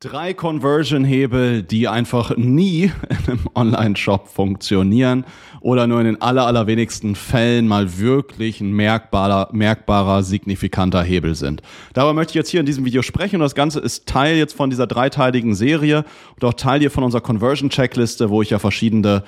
Drei Conversion-Hebel, die einfach nie in einem Online-Shop funktionieren oder nur in den aller, allerwenigsten Fällen mal wirklich ein merkbarer, merkbarer, signifikanter Hebel sind. Darüber möchte ich jetzt hier in diesem Video sprechen und das Ganze ist Teil jetzt von dieser dreiteiligen Serie und auch Teil hier von unserer Conversion-Checkliste, wo ich ja verschiedene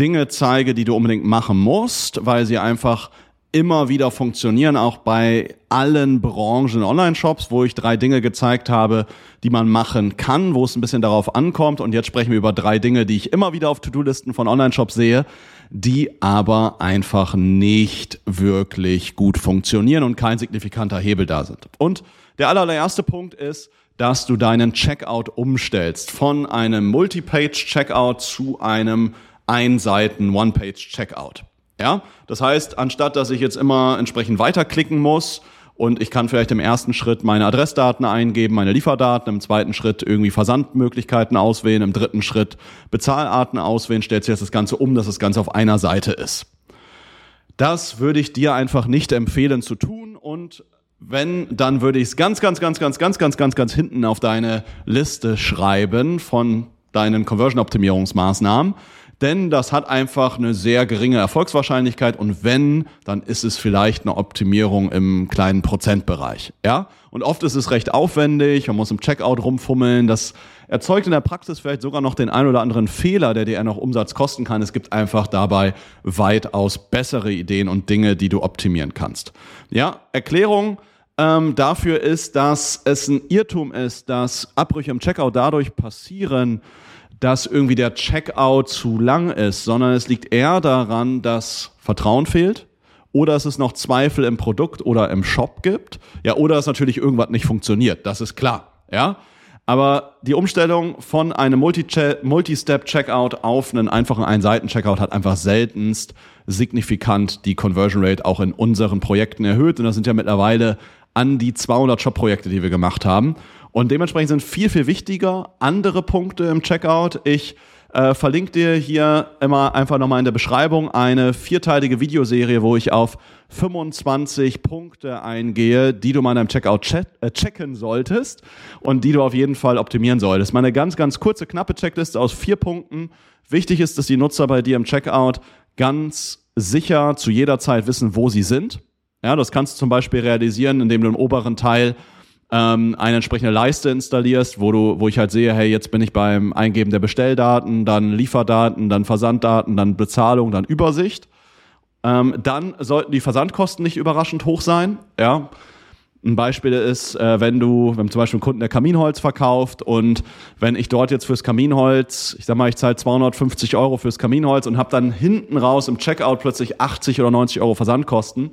Dinge zeige, die du unbedingt machen musst, weil sie einfach immer wieder funktionieren, auch bei allen Branchen Online-Shops, wo ich drei Dinge gezeigt habe, die man machen kann, wo es ein bisschen darauf ankommt. Und jetzt sprechen wir über drei Dinge, die ich immer wieder auf To-Do-Listen von Online-Shops sehe, die aber einfach nicht wirklich gut funktionieren und kein signifikanter Hebel da sind. Und der allererste Punkt ist, dass du deinen Checkout umstellst von einem Multi-Page-Checkout zu einem Einseiten One-Page-Checkout. Ja, das heißt, anstatt dass ich jetzt immer entsprechend weiterklicken muss und ich kann vielleicht im ersten Schritt meine Adressdaten eingeben, meine Lieferdaten, im zweiten Schritt irgendwie Versandmöglichkeiten auswählen, im dritten Schritt Bezahlarten auswählen, stellt sich jetzt das Ganze um, dass das Ganze auf einer Seite ist. Das würde ich dir einfach nicht empfehlen zu tun und wenn, dann würde ich es ganz, ganz, ganz, ganz, ganz, ganz, ganz, ganz hinten auf deine Liste schreiben von deinen Conversion-Optimierungsmaßnahmen denn das hat einfach eine sehr geringe Erfolgswahrscheinlichkeit und wenn, dann ist es vielleicht eine Optimierung im kleinen Prozentbereich, ja? Und oft ist es recht aufwendig, man muss im Checkout rumfummeln, das erzeugt in der Praxis vielleicht sogar noch den ein oder anderen Fehler, der dir noch Umsatz kosten kann. Es gibt einfach dabei weitaus bessere Ideen und Dinge, die du optimieren kannst. Ja, Erklärung, ähm, dafür ist, dass es ein Irrtum ist, dass Abbrüche im Checkout dadurch passieren, dass irgendwie der Checkout zu lang ist, sondern es liegt eher daran, dass Vertrauen fehlt oder dass es noch Zweifel im Produkt oder im Shop gibt, ja, oder dass natürlich irgendwas nicht funktioniert, das ist klar, ja. Aber die Umstellung von einem Multi-Step-Checkout auf einen einfachen Ein-Seiten-Checkout hat einfach seltenst signifikant die Conversion Rate auch in unseren Projekten erhöht. Und das sind ja mittlerweile an die 200 Shop-Projekte, die wir gemacht haben. Und dementsprechend sind viel, viel wichtiger andere Punkte im Checkout. Ich äh, verlinke dir hier immer einfach nochmal in der Beschreibung eine vierteilige Videoserie, wo ich auf 25 Punkte eingehe, die du mal in deinem Checkout check, äh, checken solltest und die du auf jeden Fall optimieren solltest. Meine ganz, ganz kurze, knappe Checkliste aus vier Punkten. Wichtig ist, dass die Nutzer bei dir im Checkout ganz sicher zu jeder Zeit wissen, wo sie sind. Ja, das kannst du zum Beispiel realisieren, indem du im oberen Teil ähm, eine entsprechende Leiste installierst, wo du, wo ich halt sehe, hey, jetzt bin ich beim Eingeben der Bestelldaten, dann Lieferdaten, dann Versanddaten, dann Bezahlung, dann Übersicht. Ähm, dann sollten die Versandkosten nicht überraschend hoch sein. Ja. Ein Beispiel ist, äh, wenn du, wenn zum Beispiel ein Kunden der Kaminholz verkauft und wenn ich dort jetzt fürs Kaminholz, ich sag mal, ich zahle 250 Euro fürs Kaminholz und habe dann hinten raus im Checkout plötzlich 80 oder 90 Euro Versandkosten,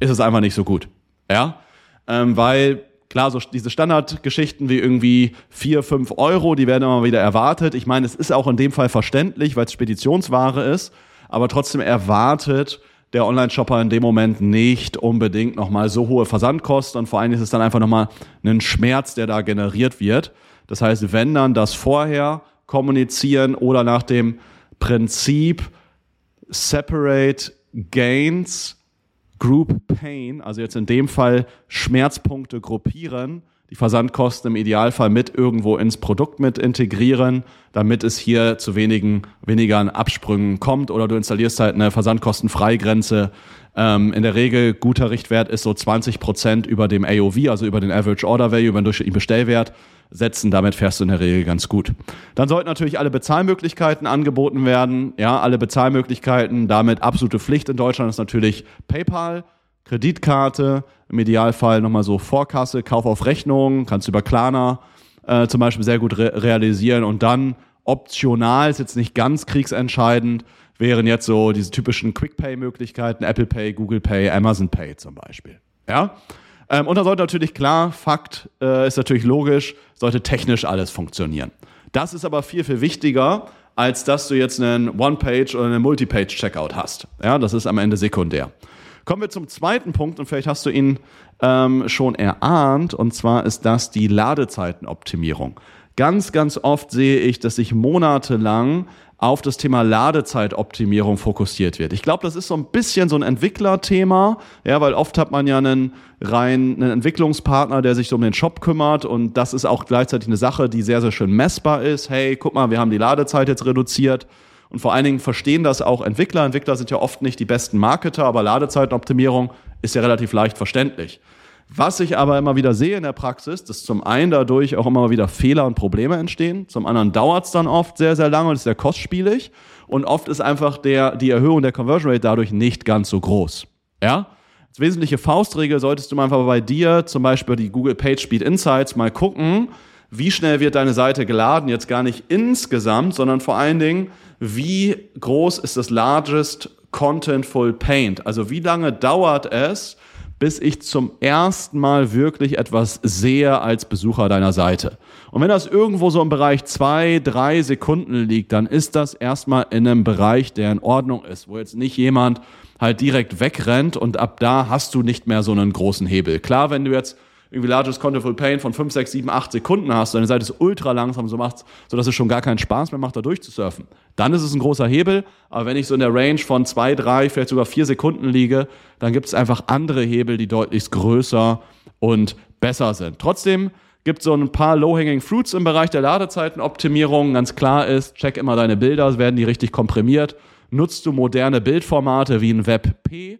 ist es einfach nicht so gut. Ja, ähm, weil Klar, so diese Standardgeschichten wie irgendwie vier, fünf Euro, die werden immer wieder erwartet. Ich meine, es ist auch in dem Fall verständlich, weil es Speditionsware ist, aber trotzdem erwartet der Online-Shopper in dem Moment nicht unbedingt nochmal so hohe Versandkosten und vor allem ist es dann einfach nochmal ein Schmerz, der da generiert wird. Das heißt, wenn dann das vorher kommunizieren oder nach dem Prinzip Separate Gains Group Pain, also jetzt in dem Fall Schmerzpunkte gruppieren, die Versandkosten im Idealfall mit irgendwo ins Produkt mit integrieren, damit es hier zu wenigen, weniger Absprüngen kommt oder du installierst halt eine Versandkostenfreigrenze. Ähm, in der Regel guter Richtwert ist so 20 Prozent über dem AOV, also über den Average Order Value, über den durchschnittlichen Bestellwert setzen. Damit fährst du in der Regel ganz gut. Dann sollten natürlich alle Bezahlmöglichkeiten angeboten werden. Ja, alle Bezahlmöglichkeiten. Damit absolute Pflicht in Deutschland ist natürlich PayPal, Kreditkarte, im Idealfall nochmal so Vorkasse, Kauf auf Rechnung, kannst du über Klarna äh, zum Beispiel sehr gut re realisieren und dann optional, ist jetzt nicht ganz kriegsentscheidend, wären jetzt so diese typischen Quick-Pay-Möglichkeiten, Apple Pay, Google Pay, Amazon Pay zum Beispiel. Ja, ähm, und dann sollte natürlich klar, Fakt äh, ist natürlich logisch, sollte technisch alles funktionieren. Das ist aber viel, viel wichtiger, als dass du jetzt einen One-Page oder einen Multi-Page-Checkout hast. Ja, das ist am Ende sekundär. Kommen wir zum zweiten Punkt und vielleicht hast du ihn ähm, schon erahnt, und zwar ist das die Ladezeitenoptimierung. Ganz, ganz oft sehe ich, dass sich monatelang auf das Thema Ladezeitoptimierung fokussiert wird. Ich glaube, das ist so ein bisschen so ein Entwicklerthema, ja, weil oft hat man ja einen rein einen Entwicklungspartner, der sich so um den Shop kümmert und das ist auch gleichzeitig eine Sache, die sehr sehr schön messbar ist. Hey, guck mal, wir haben die Ladezeit jetzt reduziert. Und vor allen Dingen verstehen das auch Entwickler. Entwickler sind ja oft nicht die besten Marketer, aber Ladezeitenoptimierung ist ja relativ leicht verständlich. Was ich aber immer wieder sehe in der Praxis, dass zum einen dadurch auch immer wieder Fehler und Probleme entstehen, zum anderen dauert es dann oft sehr, sehr lange und ist sehr kostspielig und oft ist einfach der, die Erhöhung der Conversion Rate dadurch nicht ganz so groß. Ja? Als wesentliche Faustregel solltest du einfach bei dir, zum Beispiel die Google PageSpeed Insights, mal gucken, wie schnell wird deine Seite geladen, jetzt gar nicht insgesamt, sondern vor allen Dingen, wie groß ist das largest contentful paint? Also wie lange dauert es, bis ich zum ersten Mal wirklich etwas sehe als Besucher deiner Seite. Und wenn das irgendwo so im Bereich zwei, drei Sekunden liegt, dann ist das erstmal in einem Bereich, der in Ordnung ist, wo jetzt nicht jemand halt direkt wegrennt und ab da hast du nicht mehr so einen großen Hebel. Klar, wenn du jetzt irgendwie Largest Contentful Pain von 5, 6, 7, 8 Sekunden hast, deine Seite ist ultra langsam, so macht, sodass es schon gar keinen Spaß mehr macht, da durchzusurfen. Dann ist es ein großer Hebel, aber wenn ich so in der Range von 2, 3, vielleicht sogar 4 Sekunden liege, dann gibt es einfach andere Hebel, die deutlich größer und besser sind. Trotzdem gibt es so ein paar Low-Hanging Fruits im Bereich der Ladezeitenoptimierung. Ganz klar ist, check immer deine Bilder, werden die richtig komprimiert. Nutzt du moderne Bildformate wie ein WebP,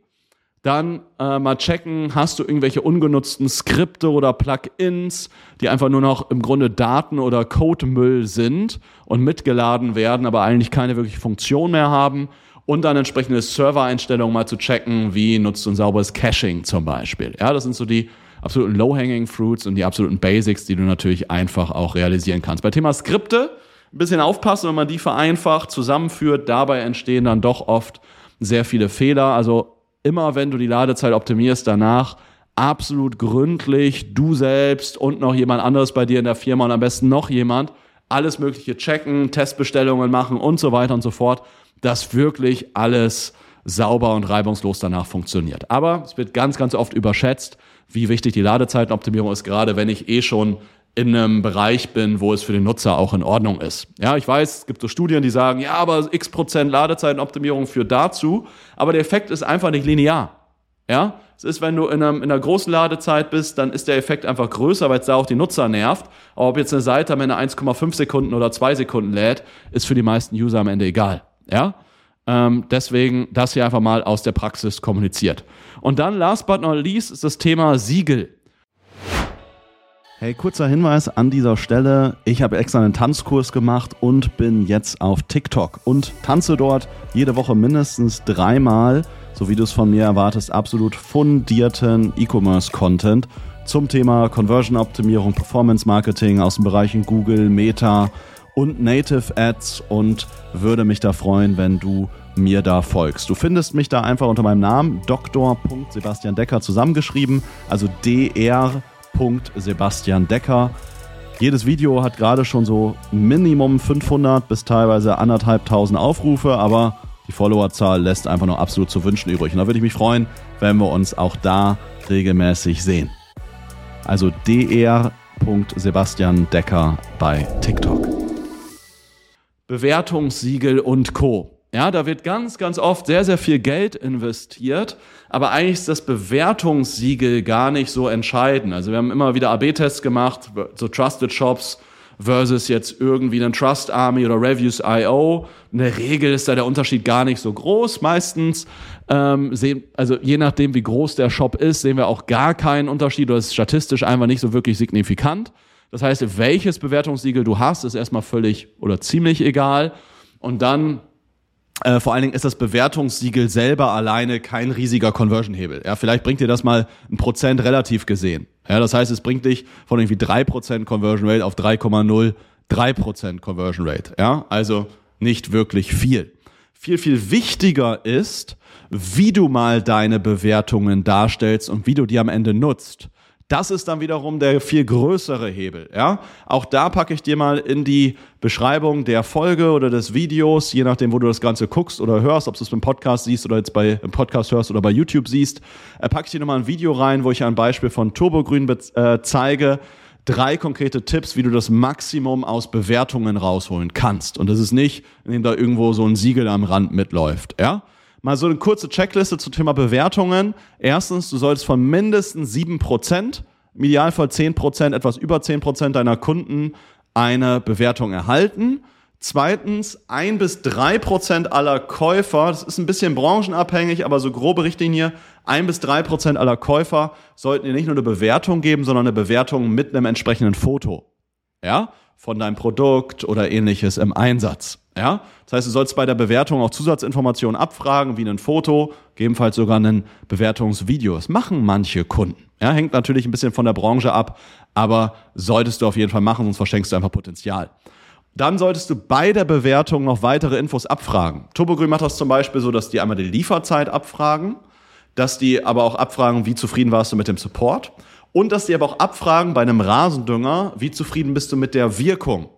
dann äh, mal checken, hast du irgendwelche ungenutzten Skripte oder Plugins, die einfach nur noch im Grunde Daten oder Codemüll sind und mitgeladen werden, aber eigentlich keine wirkliche Funktion mehr haben. Und dann entsprechende Servereinstellungen mal zu checken, wie nutzt du ein sauberes Caching zum Beispiel. Ja, das sind so die absoluten Low-Hanging Fruits und die absoluten Basics, die du natürlich einfach auch realisieren kannst. Bei Thema Skripte ein bisschen aufpassen, wenn man die vereinfacht zusammenführt. Dabei entstehen dann doch oft sehr viele Fehler. Also immer wenn du die Ladezeit optimierst, danach absolut gründlich, du selbst und noch jemand anderes bei dir in der Firma und am besten noch jemand, alles Mögliche checken, Testbestellungen machen und so weiter und so fort, dass wirklich alles sauber und reibungslos danach funktioniert. Aber es wird ganz, ganz oft überschätzt, wie wichtig die Ladezeitenoptimierung ist, gerade wenn ich eh schon in einem Bereich bin, wo es für den Nutzer auch in Ordnung ist. Ja, ich weiß, es gibt so Studien, die sagen, ja, aber x Prozent Ladezeitenoptimierung führt dazu, aber der Effekt ist einfach nicht linear. Ja, es ist, wenn du in, einem, in einer großen Ladezeit bist, dann ist der Effekt einfach größer, weil es da auch die Nutzer nervt. Aber ob jetzt eine Seite am Ende 1,5 Sekunden oder 2 Sekunden lädt, ist für die meisten User am Ende egal. Ja, ähm, deswegen das hier einfach mal aus der Praxis kommuniziert. Und dann, last but not least, ist das Thema Siegel. Hey, kurzer Hinweis an dieser Stelle. Ich habe extra einen Tanzkurs gemacht und bin jetzt auf TikTok und tanze dort jede Woche mindestens dreimal, so wie du es von mir erwartest, absolut fundierten E-Commerce-Content zum Thema Conversion-Optimierung, Performance-Marketing aus den Bereichen Google, Meta und Native Ads und würde mich da freuen, wenn du mir da folgst. Du findest mich da einfach unter meinem Namen Dr. Sebastian Decker zusammengeschrieben, also DR Sebastian Decker. Jedes Video hat gerade schon so Minimum 500 bis teilweise anderthalbtausend Aufrufe, aber die Followerzahl lässt einfach nur absolut zu wünschen übrig. Und da würde ich mich freuen, wenn wir uns auch da regelmäßig sehen. Also dr. Sebastian Decker bei TikTok. Bewertungssiegel und Co. Ja, da wird ganz, ganz oft sehr, sehr viel Geld investiert, aber eigentlich ist das Bewertungssiegel gar nicht so entscheidend. Also wir haben immer wieder AB-Tests gemacht, so Trusted Shops versus jetzt irgendwie einen Trust Army oder Reviews.io. In der Regel ist da der Unterschied gar nicht so groß. Meistens, ähm, sehen, also je nachdem, wie groß der Shop ist, sehen wir auch gar keinen Unterschied oder ist statistisch einfach nicht so wirklich signifikant. Das heißt, welches Bewertungssiegel du hast, ist erstmal völlig oder ziemlich egal. Und dann äh, vor allen Dingen ist das Bewertungssiegel selber alleine kein riesiger Conversion-Hebel. Ja, vielleicht bringt dir das mal ein Prozent relativ gesehen. Ja, das heißt, es bringt dich von irgendwie drei Prozent Conversion Rate auf 3,03 Prozent Conversion Rate. Ja, also nicht wirklich viel. Viel, viel wichtiger ist, wie du mal deine Bewertungen darstellst und wie du die am Ende nutzt. Das ist dann wiederum der viel größere Hebel. Ja? Auch da packe ich dir mal in die Beschreibung der Folge oder des Videos, je nachdem, wo du das Ganze guckst oder hörst, ob du es beim Podcast siehst oder jetzt bei im Podcast hörst oder bei YouTube siehst, äh, packe ich dir nochmal ein Video rein, wo ich ein Beispiel von Turbogrün äh, zeige, drei konkrete Tipps, wie du das Maximum aus Bewertungen rausholen kannst. Und das ist nicht, indem da irgendwo so ein Siegel am Rand mitläuft, ja? Mal so eine kurze Checkliste zum Thema Bewertungen. Erstens, du solltest von mindestens sieben Prozent, im Idealfall zehn Prozent, etwas über zehn Prozent deiner Kunden eine Bewertung erhalten. Zweitens, ein bis drei Prozent aller Käufer, das ist ein bisschen branchenabhängig, aber so grobe Richtlinie, ein bis drei Prozent aller Käufer sollten dir nicht nur eine Bewertung geben, sondern eine Bewertung mit einem entsprechenden Foto. Ja? Von deinem Produkt oder ähnliches im Einsatz. Ja? Das heißt, du sollst bei der Bewertung auch Zusatzinformationen abfragen, wie ein Foto, gegebenenfalls sogar ein Bewertungsvideo. Das machen manche Kunden. Ja, hängt natürlich ein bisschen von der Branche ab, aber solltest du auf jeden Fall machen, sonst verschenkst du einfach Potenzial. Dann solltest du bei der Bewertung noch weitere Infos abfragen. Turbogrün macht das zum Beispiel so, dass die einmal die Lieferzeit abfragen, dass die aber auch abfragen, wie zufrieden warst du mit dem Support und dass die aber auch abfragen bei einem Rasendünger, wie zufrieden bist du mit der Wirkung.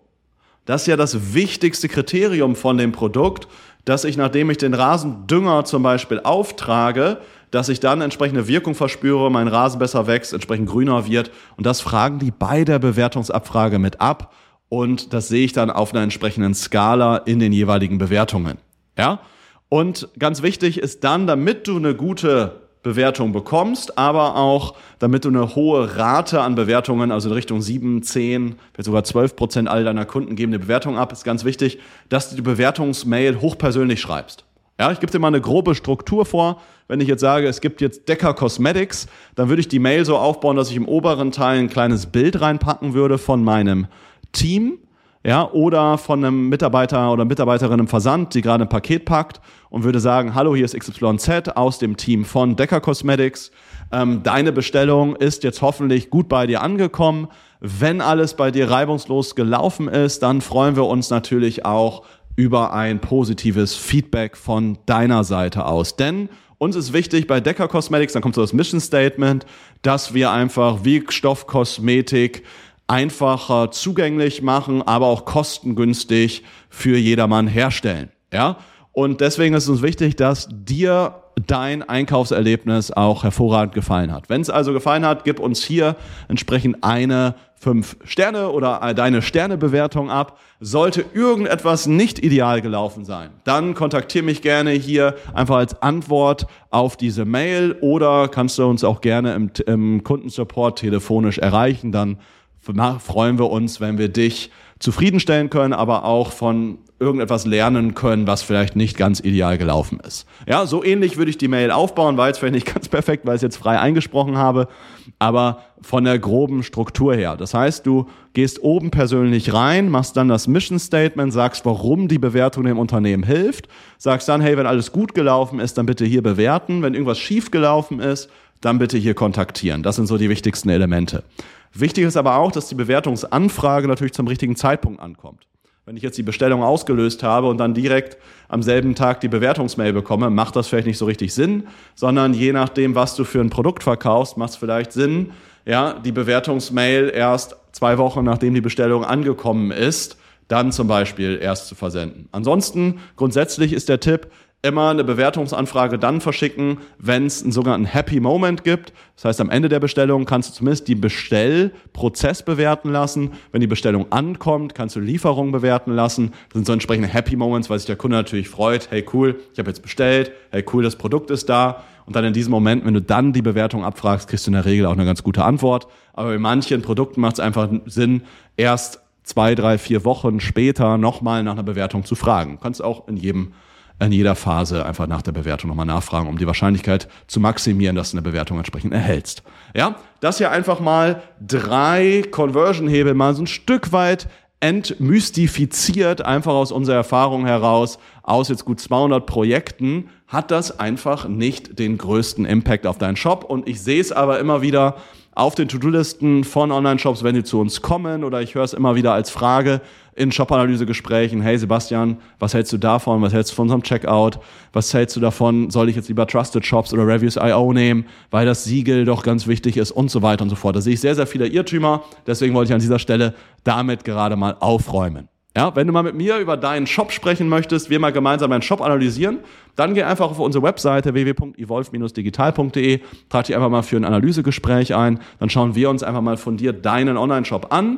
Das ist ja das wichtigste Kriterium von dem Produkt, dass ich, nachdem ich den Rasendünger zum Beispiel auftrage, dass ich dann entsprechende Wirkung verspüre, mein Rasen besser wächst, entsprechend grüner wird. Und das fragen die bei der Bewertungsabfrage mit ab und das sehe ich dann auf einer entsprechenden Skala in den jeweiligen Bewertungen. Ja? Und ganz wichtig ist dann, damit du eine gute Bewertung bekommst, aber auch damit du eine hohe Rate an Bewertungen, also in Richtung 7, 10, vielleicht sogar 12 Prozent all deiner Kunden geben eine Bewertung ab, ist ganz wichtig, dass du die Bewertungsmail hochpersönlich schreibst. Ja, ich gebe dir mal eine grobe Struktur vor. Wenn ich jetzt sage, es gibt jetzt Decker Cosmetics, dann würde ich die Mail so aufbauen, dass ich im oberen Teil ein kleines Bild reinpacken würde von meinem Team, ja, oder von einem Mitarbeiter oder Mitarbeiterin im Versand, die gerade ein Paket packt und würde sagen, hallo, hier ist XYZ aus dem Team von Decker Cosmetics. Ähm, deine Bestellung ist jetzt hoffentlich gut bei dir angekommen. Wenn alles bei dir reibungslos gelaufen ist, dann freuen wir uns natürlich auch über ein positives Feedback von deiner Seite aus. Denn uns ist wichtig bei Decker Cosmetics, dann kommt so das Mission Statement, dass wir einfach Wirkstoffkosmetik einfacher zugänglich machen, aber auch kostengünstig für jedermann herstellen. Ja? Und deswegen ist es wichtig, dass dir dein Einkaufserlebnis auch hervorragend gefallen hat. Wenn es also gefallen hat, gib uns hier entsprechend eine fünf Sterne oder deine Sternebewertung ab. Sollte irgendetwas nicht ideal gelaufen sein, dann kontaktiere mich gerne hier einfach als Antwort auf diese Mail oder kannst du uns auch gerne im, im Kundensupport telefonisch erreichen. Dann freuen wir uns, wenn wir dich zufriedenstellen können, aber auch von irgendetwas lernen können, was vielleicht nicht ganz ideal gelaufen ist. Ja, so ähnlich würde ich die Mail aufbauen, war jetzt vielleicht nicht ganz perfekt, weil ich es jetzt frei eingesprochen habe, aber von der groben Struktur her. Das heißt, du gehst oben persönlich rein, machst dann das Mission Statement, sagst, warum die Bewertung dem Unternehmen hilft, sagst dann, hey, wenn alles gut gelaufen ist, dann bitte hier bewerten, wenn irgendwas schief gelaufen ist, dann bitte hier kontaktieren. Das sind so die wichtigsten Elemente. Wichtig ist aber auch, dass die Bewertungsanfrage natürlich zum richtigen Zeitpunkt ankommt. Wenn ich jetzt die Bestellung ausgelöst habe und dann direkt am selben Tag die Bewertungsmail bekomme, macht das vielleicht nicht so richtig Sinn, sondern je nachdem, was du für ein Produkt verkaufst, macht es vielleicht Sinn, ja, die Bewertungsmail erst zwei Wochen nachdem die Bestellung angekommen ist, dann zum Beispiel erst zu versenden. Ansonsten grundsätzlich ist der Tipp, immer eine Bewertungsanfrage dann verschicken, wenn es einen sogenannten Happy Moment gibt. Das heißt, am Ende der Bestellung kannst du zumindest die Bestellprozess bewerten lassen. Wenn die Bestellung ankommt, kannst du Lieferung bewerten lassen. Das sind so entsprechende Happy Moments, weil sich der Kunde natürlich freut. Hey, cool, ich habe jetzt bestellt. Hey, cool, das Produkt ist da. Und dann in diesem Moment, wenn du dann die Bewertung abfragst, kriegst du in der Regel auch eine ganz gute Antwort. Aber bei manchen Produkten macht es einfach Sinn, erst zwei, drei, vier Wochen später nochmal nach einer Bewertung zu fragen. Du kannst auch in jedem in jeder Phase einfach nach der Bewertung nochmal nachfragen, um die Wahrscheinlichkeit zu maximieren, dass du eine Bewertung entsprechend erhältst. Ja, das hier einfach mal drei Conversion-Hebel mal so ein Stück weit entmystifiziert, einfach aus unserer Erfahrung heraus, aus jetzt gut 200 Projekten, hat das einfach nicht den größten Impact auf deinen Shop. Und ich sehe es aber immer wieder auf den To-Do-Listen von Online-Shops, wenn die zu uns kommen oder ich höre es immer wieder als Frage, in Shop-Analyse-Gesprächen, hey Sebastian, was hältst du davon? Was hältst du von unserem Checkout? Was hältst du davon? Soll ich jetzt lieber Trusted Shops oder Reviews.io nehmen, weil das Siegel doch ganz wichtig ist und so weiter und so fort. Da sehe ich sehr, sehr viele Irrtümer. Deswegen wollte ich an dieser Stelle damit gerade mal aufräumen. Ja, wenn du mal mit mir über deinen Shop sprechen möchtest, wir mal gemeinsam deinen Shop analysieren, dann geh einfach auf unsere Webseite www.evolve-digital.de, trag dich einfach mal für ein Analysegespräch ein, dann schauen wir uns einfach mal von dir deinen Online-Shop an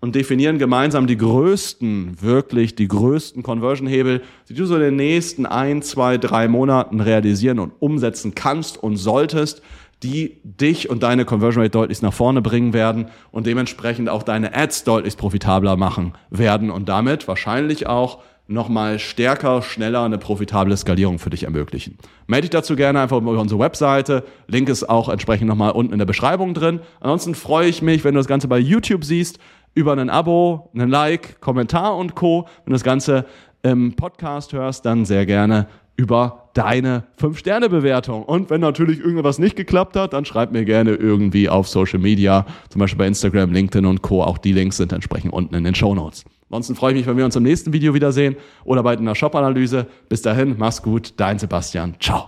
und definieren gemeinsam die größten, wirklich die größten Conversion-Hebel, die du so in den nächsten ein, zwei, drei Monaten realisieren und umsetzen kannst und solltest, die dich und deine Conversion Rate deutlich nach vorne bringen werden und dementsprechend auch deine Ads deutlich profitabler machen werden und damit wahrscheinlich auch nochmal stärker, schneller eine profitable Skalierung für dich ermöglichen. Melde dich dazu gerne einfach über unsere Webseite. Link ist auch entsprechend nochmal unten in der Beschreibung drin. Ansonsten freue ich mich, wenn du das Ganze bei YouTube siehst, über ein Abo, einen Like, Kommentar und Co. Wenn du das Ganze im Podcast hörst, dann sehr gerne über deine 5-Sterne-Bewertung. Und wenn natürlich irgendwas nicht geklappt hat, dann schreib mir gerne irgendwie auf Social Media, zum Beispiel bei Instagram, LinkedIn und Co. Auch die Links sind entsprechend unten in den Show Notes. Ansonsten freue ich mich, wenn wir uns im nächsten Video wiedersehen oder bei einer Shop-Analyse. Bis dahin, mach's gut, dein Sebastian. Ciao.